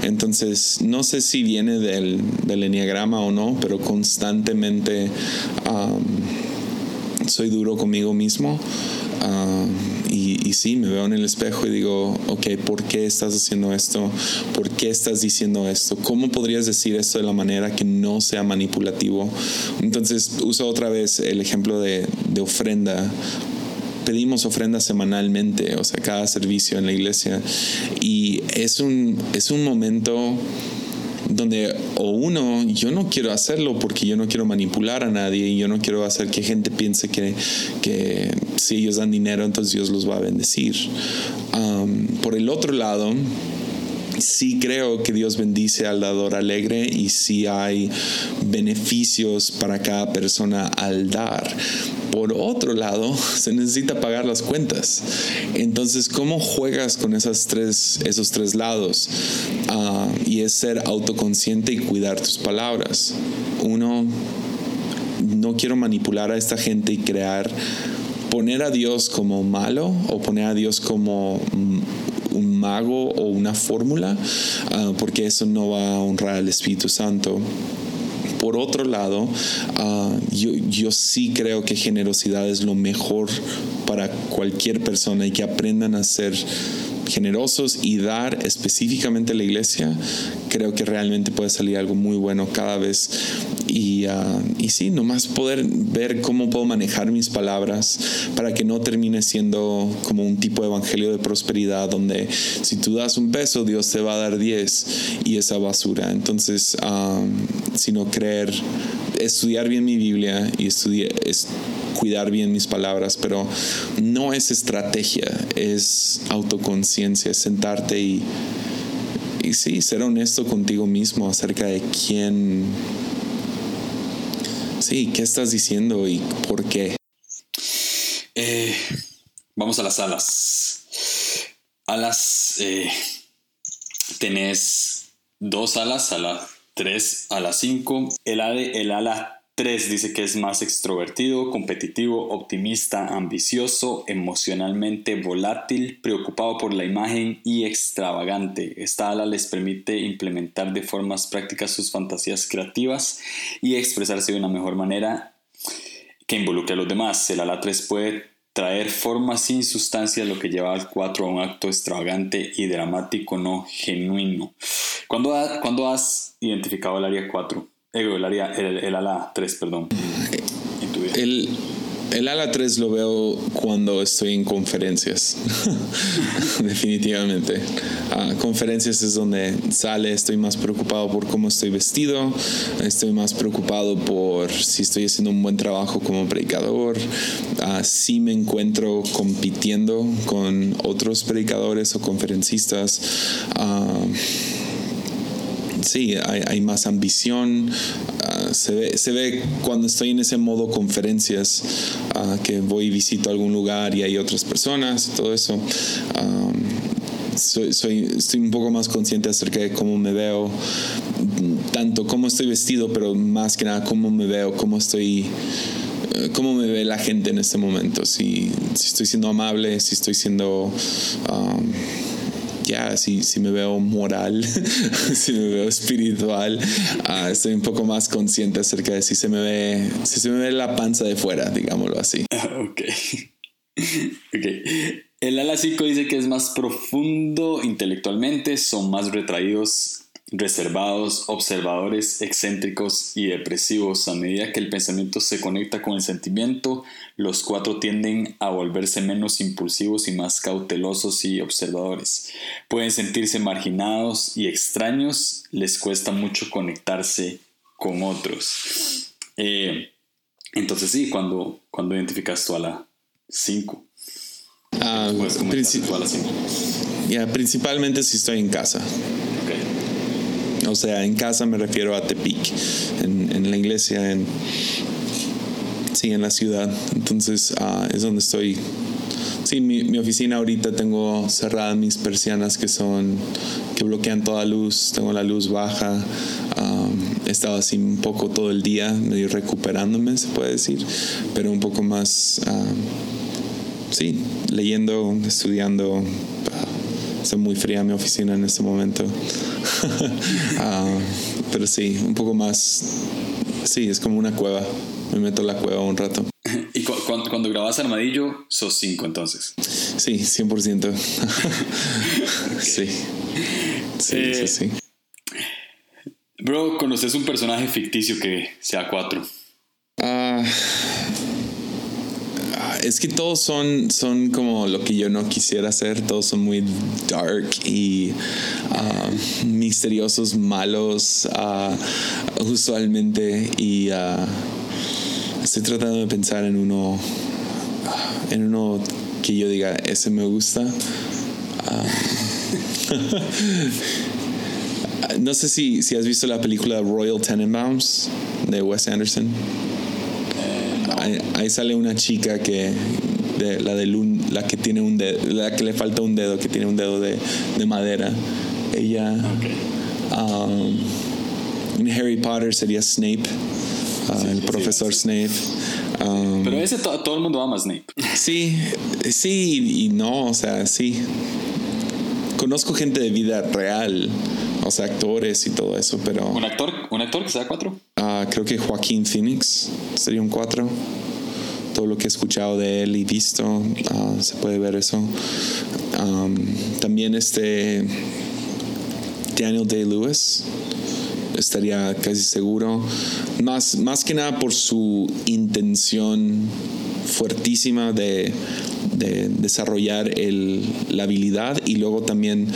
Entonces, no sé si viene del, del enneagrama o no, pero constantemente soy duro conmigo mismo. Y, sí, me veo en el espejo y digo, ok, ¿por qué estás haciendo esto? ¿Por qué estás diciendo esto? ¿Cómo podrías decir esto de la manera que no sea manipulativo? Entonces, uso otra vez el ejemplo de, de ofrenda pedimos ofrenda semanalmente, o sea, cada servicio en la iglesia. Y es un, es un momento donde o uno, yo no quiero hacerlo porque yo no quiero manipular a nadie y yo no quiero hacer que gente piense que, que si ellos dan dinero, entonces Dios los va a bendecir. por el otro lado, sí creo que Dios bendice al dador alegre y sí hay beneficios para cada persona al dar por otro lado, *laughs* se necesita pagar las cuentas. Entonces, ¿cómo juegas con esas tres, esos tres lados? Ah, y es ser autoconsciente y cuidar tus palabras. Uno, no quiero manipular a esta gente y crear, poner a Dios como malo o poner a Dios como un mago o una fórmula, ah, porque eso no va a honrar al Espíritu Santo. Por otro lado, ah, yo, yo sí creo que generosidad es lo mejor para cualquier persona y que aprendan a ser generosos y dar específicamente a la iglesia, creo que realmente puede salir algo muy bueno cada vez. Y, uh, y sí, nomás poder ver cómo puedo manejar mis palabras para que no termine siendo como un tipo de evangelio de prosperidad donde si tú das un peso, Dios te va a dar diez y esa basura. Entonces, um, sino creer, estudiar bien mi Biblia y estudiar, cuidar bien mis palabras, pero no es estrategia, es autoconciencia, es sentarte y, y sí, ser honesto contigo mismo acerca de quién, sí, qué estás diciendo y por qué. Eh, vamos a las alas. Alas, eh, tenés dos alas, a la 3 a la 5. El, el ala 3 dice que es más extrovertido, competitivo, optimista, ambicioso, emocionalmente volátil, preocupado por la imagen y extravagante. Esta ala les permite implementar de formas prácticas sus fantasías creativas y expresarse de una mejor manera que involucre a los demás. El ala 3 puede traer forma sin sustancia, lo que lleva al 4 a un acto extravagante y dramático no genuino. ¿Cuándo, has identificado el área 4? El, área, el, ala 3, perdón. El, el ala 3 lo veo cuando estoy en conferencias, *laughs* definitivamente. Uh, conferencias es donde sale, estoy más preocupado por cómo estoy vestido, estoy más preocupado por si estoy haciendo un buen trabajo como predicador, uh, si me encuentro compitiendo con otros predicadores o conferencistas. Uh, sí, hay, más ambición. Ah, se, ve, se, ve, cuando estoy en ese modo conferencias, ah, que voy y visito algún lugar y hay otras personas todo eso. soy, soy, estoy un poco más consciente acerca de cómo me veo, tanto cómo estoy vestido, pero más que nada cómo me veo, cómo estoy eh, cómo me ve la gente en este momento, si estoy siendo amable, si estoy siendo ya, si, si me veo moral, *laughs* si me veo espiritual, uh, estoy un poco más consciente acerca de si se me ve, si se me ve la panza de fuera, digámoslo así. *laughs* ok. ok. El ala 5 dice que es más profundo intelectualmente, son más retraídos reservados, observadores, excéntricos y depresivos. A medida que el pensamiento se conecta con el sentimiento, los cuatro tienden a volverse menos impulsivos y más cautelosos y observadores. Pueden sentirse marginados y extraños, les cuesta mucho conectarse con otros. Eh, entonces sí, cuando, cuando identificas tú a la 5. Ah, principalmente si estoy en casa. O sea, en casa me refiero a Tepic, en, la iglesia, en, en la ciudad. Entonces ah, es donde estoy. Sí, mi, oficina ahorita tengo cerradas mis persianas que son, que bloquean toda luz, tengo la luz baja. he estado así un poco todo el día, medio recuperándome, se puede decir, pero un poco más, sí, leyendo, estudiando. Está muy fría mi oficina en este momento. *laughs* Pero sí, un poco más. Sí, es como una cueva. Me meto en la cueva un rato. *laughs* ¿Y cuando, grabas Armadillo, sos cinco entonces? Sí, 100%. *laughs* *laughs* sí. Sí, sí, sí. Bro, ¿conoces un personaje ficticio que sea cuatro? Ah es que todos son, son como lo que yo no quisiera hacer, todos son muy dark y uh, misteriosos, malos uh, usualmente y uh, estoy tratando de pensar en uno, en uno que yo diga, ese me gusta. *laughs* no sé si, si has visto la película Royal Tenenbaums de Wes Anderson. Ahí, sale una chica que de, la de la que tiene un dedo, la que le falta un dedo, que tiene un dedo de, de madera. Ella um, en Harry Potter sería Snape, uh, el profesor Snape. Um, Pero ese todo el mundo ama a Snape. Sí, sí y no, o sea, sí. Conozco gente de vida real, o sea, actores y todo eso, pero... ¿Un actor, un actor que sea cuatro? Uh, creo que Joaquín Phoenix sería un cuatro todo lo que he escuchado de él y visto, uh, se puede ver eso. Um, también este Daniel Day-Lewis estaría casi seguro. Más, más que nada por su intención fuertísima de, de desarrollar el, la habilidad y luego también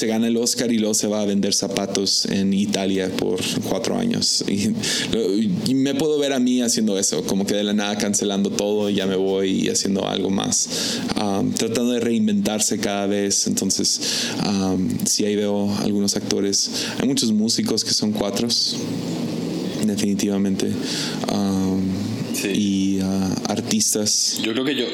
se gana el Oscar y luego se va a vender zapatos en Italia por cuatro años. Y, me puedo ver a mí haciendo eso, como que de la nada cancelando todo y ya me voy y haciendo algo más, um, tratando de reinventarse cada vez. Entonces, um, si ahí veo algunos actores, hay muchos músicos que son cuatros, definitivamente. Um, y uh, artistas. Yo creo que yo,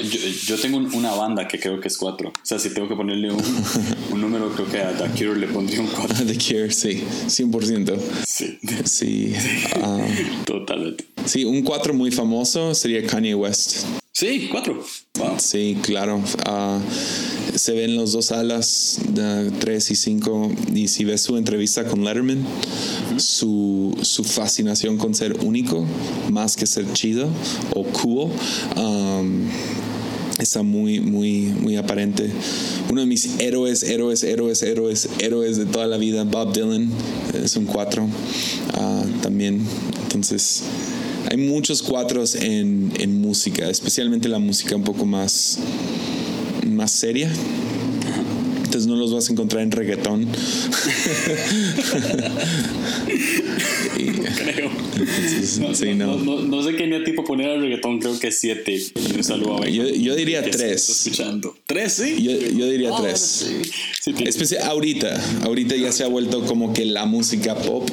yo, tengo una banda que creo que es cuatro. O sea, si tengo que ponerle un, *laughs* un número, creo que a The Cure le pondría un cuatro. *laughs* The Cure, sí, 100%. Sí. Sí. Uh, *laughs* Totalmente. Sí, un cuatro muy famoso sería Kanye West. Sí, cuatro. Sí, claro. Uh, se ven los dos alas, de 3 y 5. Y si ves su entrevista con Letterman, su, su, fascinación con ser único, más que ser chido o cool, um, está muy, muy, muy aparente. Uno de mis héroes, héroes, héroes, héroes, héroes de toda la vida, Bob Dylan, es un 4 uh, también. Entonces, hay muchos cuatros en, en música, especialmente la música un poco más más seria. Entonces no los vas a encontrar en reggaetón. *laughs* creo. no, sé qué tipo poner al reggaetón, creo que siete. Yo, yo diría tres. Escuchando. ¿Tres, sí? Yo, diría ah, tres. Especial, ahorita, ahorita ya se ha vuelto como que la música pop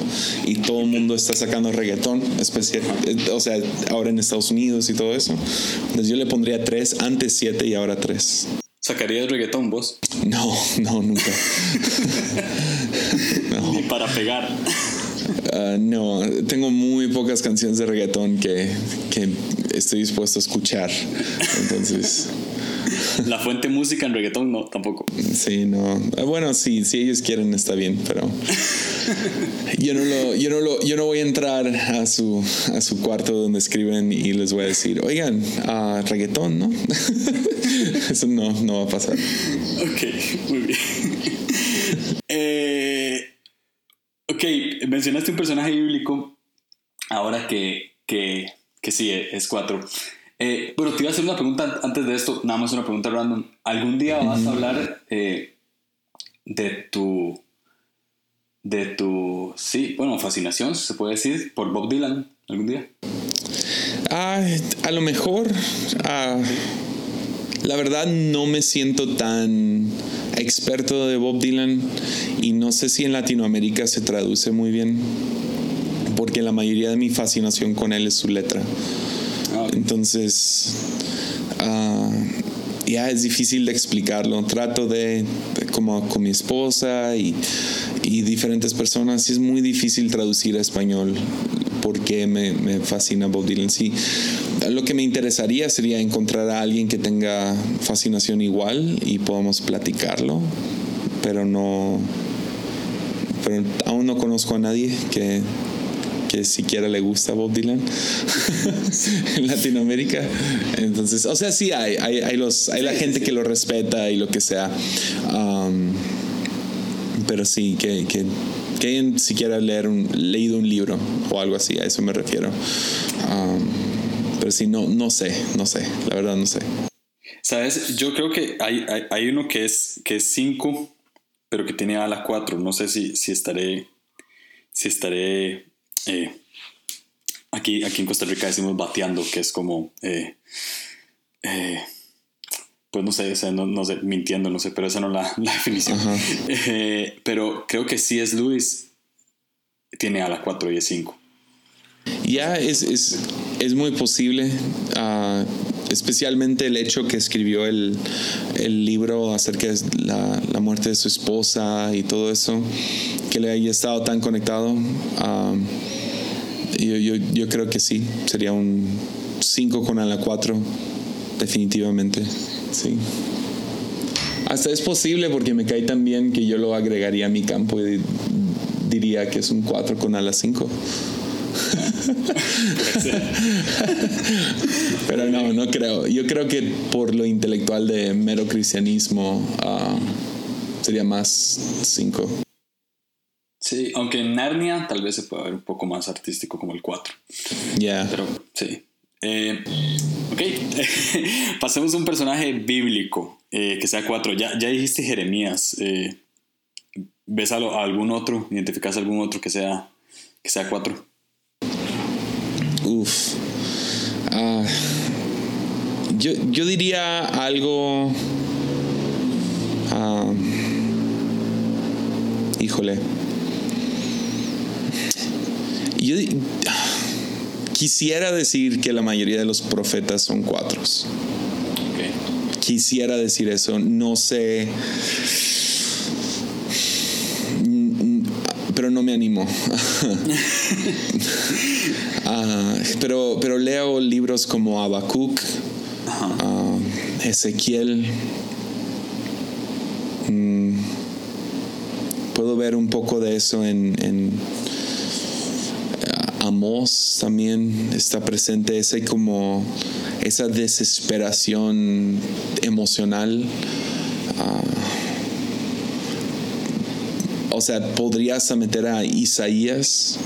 y todo el mundo está sacando reggaetón, especial, o sea, ahora en Estados Unidos y todo eso. Entonces yo le pondría tres, antes siete y ahora tres. ¿Sacarías reggaetón vos? No, no, nunca. *laughs* Ni para pegar. Ah, no, tengo muy pocas canciones de reggaetón que, que estoy dispuesto a escuchar. Entonces. *laughs* La fuente música en reggaetón no, tampoco. Sí, no. Bueno, sí, si ellos quieren está bien, pero yo no lo, yo no lo, yo no voy a entrar a su, a su cuarto donde escriben y les voy a decir, oigan, uh, reggaetón, ¿no? *laughs* Eso no, no va a pasar. Ok, muy bien. eh, ok, mencionaste un personaje bíblico ahora que, que, que sí, es cuatro. Eh, bueno, te iba a hacer una pregunta antes de esto, nada más una pregunta random. ¿Algún día vas a hablar eh, de tu, de tu, sí, bueno, fascinación, se puede decir, por Bob Dylan algún día? Ah, a lo mejor, ah, la verdad no me siento tan experto de Bob Dylan y no sé si en Latinoamérica se traduce muy bien, porque la mayoría de mi fascinación con él es su letra. Entonces, ah, ya es difícil de explicarlo. Trato de, como con mi esposa y, y, diferentes personas, es muy difícil traducir a español porque me, me fascina Bob Dylan. Sí, lo que me interesaría sería encontrar a alguien que tenga fascinación igual y podamos platicarlo, pero no, pero aún no conozco a nadie que que siquiera le gusta Bob Dylan *laughs* en Latinoamérica. Entonces, o sea, sí hay, hay, hay los, hay la gente que lo respeta y lo que sea. Um, pero sí, que, que, que hayan siquiera leer un, leído un libro o algo así, a eso me refiero. Um, pero sí, no, no sé, no sé, la verdad no sé. Sabes, yo creo que hay, hay, hay uno que es 5, que es cinco, pero que tiene a la 4. No sé si, si estaré, si estaré eh, aquí, aquí en Costa Rica decimos bateando, que es como, eh, eh, pues no sé, no, sé, mintiendo, no sé, pero esa no es la, *laughs* la definición. pero creo que sí es Luis, tiene a la 4 y es 5. Ya es, es, es, muy posible, uh, especialmente el hecho que escribió el, el libro acerca de la, la, muerte de su esposa y todo eso, que le haya estado tan conectado. Uh, yo, yo, yo, creo que sí, sería un 5 con a la 4, definitivamente, sí. Hasta es posible porque me cae tan bien que yo lo agregaría a mi campo y diría que es un 4 con a la 5. Pero no, no creo. Yo creo que por lo intelectual de mero cristianismo uh, sería más 5. Sí, aunque en Narnia tal vez se pueda ver un poco más artístico como el 4. Ya. Pero sí. Eh, ok, *laughs* pasemos a un personaje bíblico eh, que sea 4. Ya, ya dijiste Jeremías. Eh, ¿Ves a, algún otro? ¿Identificas algún otro que sea, que sea 4? Uf. Uh, yo, yo, diría algo. Uh, híjole. Yo quisiera decir que la mayoría de los profetas son cuatros. Okay. Quisiera decir eso. No sé. Pero no me animo. uh, *laughs* pero, pero leo libros como Habacuc, uh, Ezequiel. Mm, puedo ver un poco de eso en, en Amos también está presente, ese como esa desesperación emocional. Uh, o sea, podrías meter a Isaías,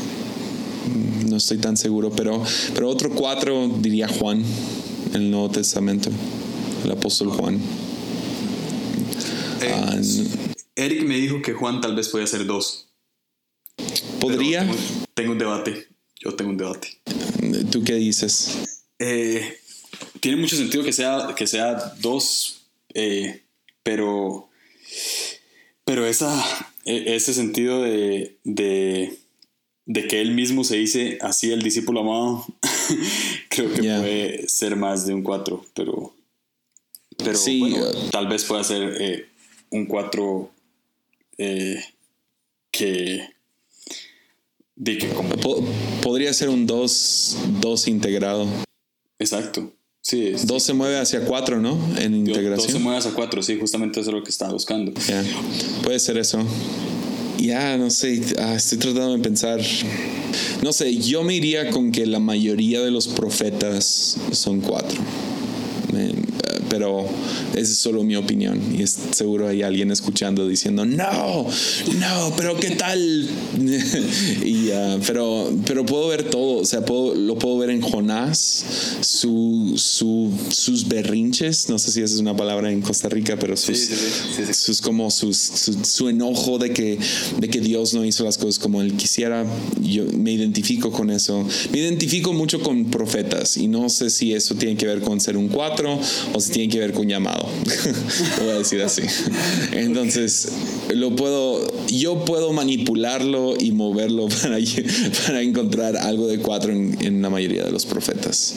no estoy tan seguro, pero, pero otro cuatro diría Juan, en el Nuevo Testamento, el apóstol Juan. Eh, uh, Eric me dijo que Juan tal vez podía ser dos. ¿Podría? Tengo, tengo, un debate. Yo tengo un debate. ¿Tú qué dices? Eh, tiene mucho sentido que sea, que sea dos, eh, pero, pero esa, e, ese sentido de, de, de, que él mismo se dice así el discípulo amado, *laughs* creo que yeah. puede ser más de un cuatro, pero, pero sí, bueno, uh, tal vez pueda ser eh, un cuatro que de que como... Podría ser un 2 dos, integrado. Exacto. Sí, 2 sí. se mueve hacia 4, ¿no? En integración. 2 se mueve hacia 4, sí, justamente eso es lo que estaba buscando. Yeah. Puede ser eso. Ya, no sé, ah, estoy tratando de pensar. No sé, yo me iría con que la mayoría de los profetas son 4 pero esa es solo mi opinión y es, seguro hay alguien escuchando diciendo no, no, pero qué tal *laughs* y, uh, pero, pero puedo ver todo, o sea, puedo, lo puedo ver en Jonás, su, su, sus berrinches, no sé si esa es una palabra en Costa Rica, pero sus, sí, sí, sí, sus como sus, su, su, enojo de que, de que Dios no hizo las cosas como él quisiera, yo me identifico con eso, me identifico mucho con profetas y no sé si eso tiene que ver con ser un cuatro o tiene que ver con llamado. *laughs* voy a decir así. Entonces, lo puedo, yo puedo manipularlo y moverlo *laughs* para, encontrar algo de cuatro en, en la mayoría de los profetas.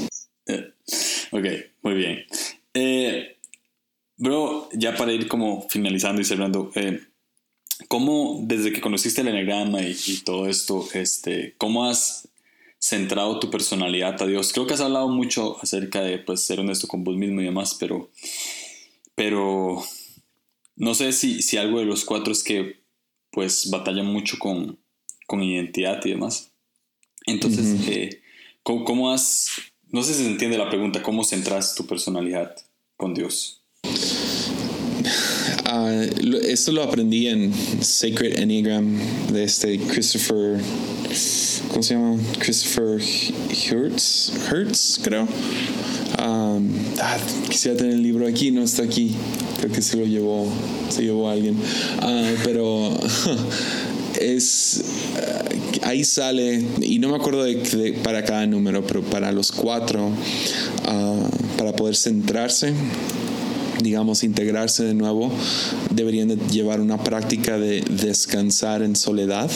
Ok, muy bien. Eh, bro, ya para ir como finalizando y cerrando, eh, ¿cómo desde que conociste el enagrama y, y todo esto, este, cómo has centrado tu personalidad a Dios. Creo que has hablado mucho acerca de pues, ser honesto con vos mismo y demás, pero, pero no sé si, si algo de los cuatro es que pues batalla mucho con, con identidad y demás. Entonces, uh -huh. eh, ¿cómo, ¿cómo, has, no sé si se entiende la pregunta, cómo centras tu personalidad con Dios? Uh, esto lo aprendí en Sacred Enneagram de este Christopher ¿cómo se llama? Christopher Hertz, Hertz creo. Um, ah, quisiera tener el libro aquí, no está aquí. Creo que se lo llevó, se llevó a alguien. Uh, pero *laughs* es uh, ahí sale y no me acuerdo de, de, para cada número, pero para los cuatro, para poder centrarse digamos, integrarse de nuevo, deberían de llevar una práctica de descansar en soledad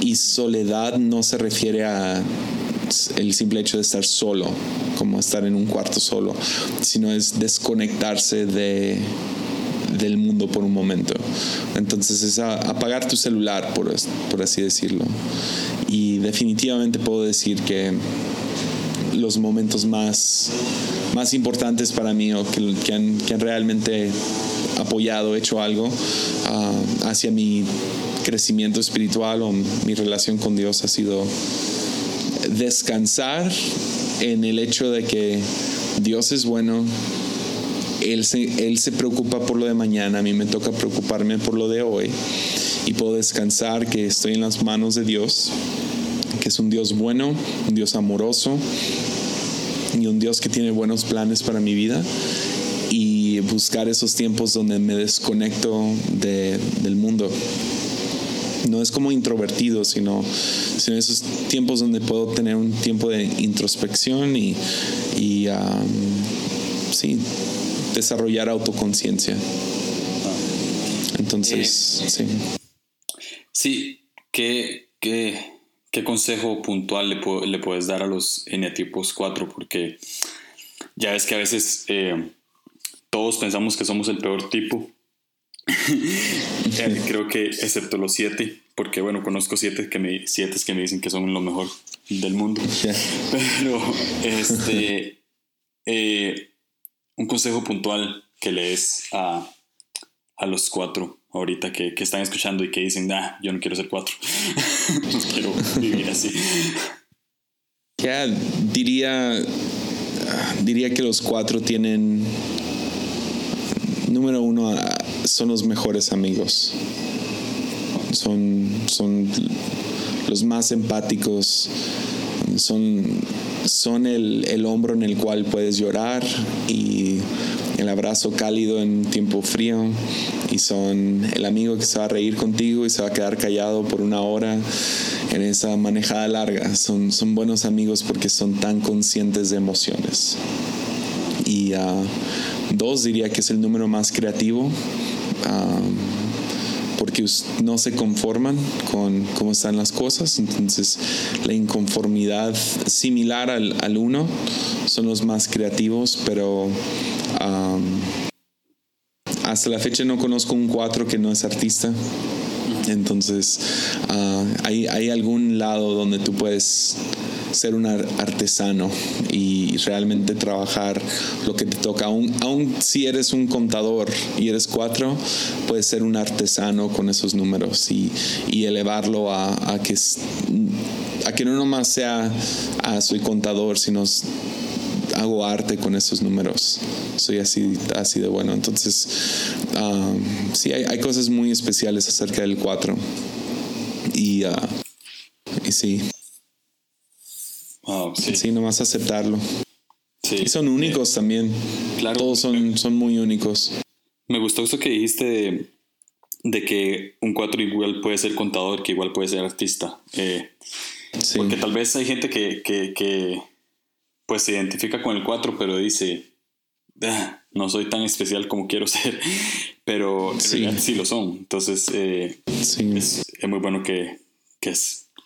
y soledad no se refiere a el simple hecho de estar solo, como estar en un cuarto solo, sino es desconectarse de, del mundo por un momento. Entonces es apagar tu celular, por, por así decirlo. Y definitivamente puedo decir que los momentos más, más importantes para mí o que, que, han, que han, realmente apoyado, hecho algo ah, hacia mi crecimiento espiritual o mi relación con Dios ha sido descansar en el hecho de que Dios es bueno, él se, él se preocupa por lo de mañana, a mí me toca preocuparme por lo de hoy y puedo descansar que estoy en las manos de Dios, que es un Dios bueno, un Dios amoroso y un Dios que tiene buenos planes para mi vida y buscar esos tiempos donde me desconecto del mundo. No es como introvertido, sino, sino esos tiempos donde puedo tener un tiempo de introspección y, y sí, desarrollar autoconciencia. Entonces, eh, sí. Sí, ¿qué, qué, qué consejo puntual le, le, puedes dar a los eneatipos 4? Porque ya ves que a veces eh, todos pensamos que somos el peor tipo. *laughs* Eh, creo que excepto los siete, porque bueno, conozco siete que me, siete que me dicen que son lo mejor del mundo. Pero este un consejo puntual que le des a, a los cuatro ahorita que, que, están escuchando y que dicen, ah, yo no quiero ser cuatro, *laughs* quiero vivir así. Ya diría, diría que los cuatro tienen, número uno, son los mejores amigos. Son, son los más empáticos, son son el, el, hombro en el cual puedes llorar y el abrazo cálido en tiempo frío y son el amigo que se va a reír contigo y se va a quedar callado por una hora en esa manejada larga. Son, son buenos amigos porque son tan conscientes de emociones. Y uh, dos diría que es el número más creativo. Uh, porque no se conforman con cómo están las cosas. Entonces, la inconformidad similar al, al uno son los más creativos, pero hasta la fecha no conozco un cuatro que no es artista. Entonces, uh, hay, hay, algún lado donde tú puedes ser un artesano y realmente trabajar lo que te toca. Aún, aún si eres un contador y eres cuatro, puedes ser un artesano con esos números y, y elevarlo a, a, que, a que no nomás sea, ah, soy contador, sino hago arte con esos números. Soy así, así de bueno. Entonces, um, sí, hay, hay, cosas muy especiales acerca del 4. Y, uh, y sí. sí. Sí, nomás aceptarlo. Sí. Y son únicos también. Claro. Todos son, son muy únicos. Me gustó esto que dijiste de, de que un 4 igual puede ser contador, que igual puede ser artista. Eh, sí. Porque tal vez hay gente que, que, que pues se identifica con el 4, pero dice, ah, no soy tan especial como quiero ser, *laughs* pero sí, sí lo son. Entonces, eh, es, muy bueno que, que,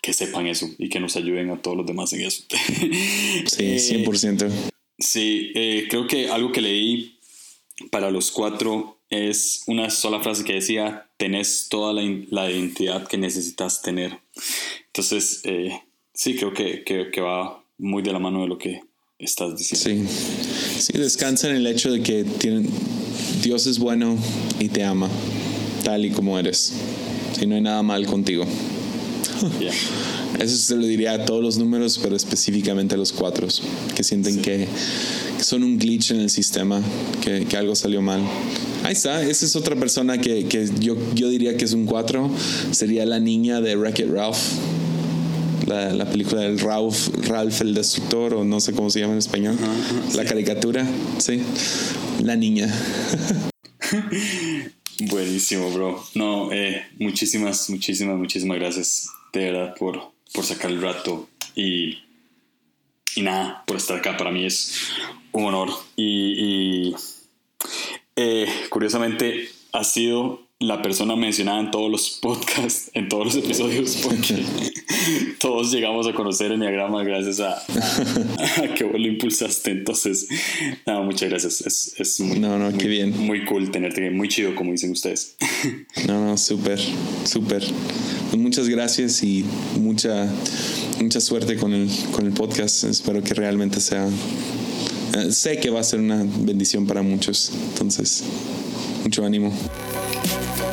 que, sepan eso y que nos ayuden a todos los demás en eso. *laughs* sí, 100%. Eh, sí, eh, creo que algo que leí para los cuatro es una sola frase que decía, tenés toda la, la identidad que necesitas tener. Entonces, sí, creo que, que, que va muy de la mano de lo que estás diciendo. Sí, sí, descansa en el hecho de que tienen, Dios es bueno y te ama, tal y como eres. Si no hay nada mal contigo. *laughs* Eso se lo diría a todos los números, pero específicamente a los cuatro, que sienten que, son un glitch en el sistema, que, que, algo salió mal. Ahí está, esa es otra persona que, que yo, yo diría que es un 4, sería la niña de Wreck-It Ralph la, película del Ralph, Ralph el Destructor, o no sé cómo se llama en español. la caricatura, sí. La niña. *laughs* Buenísimo, bro. No, eh, muchísimas, muchísimas, muchísimas gracias de verdad por, por sacar el rato y, y nada, por estar acá. Para mí es un honor. Y, y eh, curiosamente ha sido la persona mencionada en todos los podcasts, *laughs* en todos los episodios, porque todos llegamos a conocer Enneagrama gracias a, que vos lo impulsaste. Entonces, nada, muchas gracias. Es, es muy, no, no, qué bien. muy cool tenerte, muy chido, como dicen ustedes. *laughs* no, no, súper, súper. Pues muchas gracias y mucha, mucha suerte con el, con el podcast. Espero que realmente sea. Eh, sé que va a ser una bendición para muchos. Entonces, mucho ánimo. Thank you.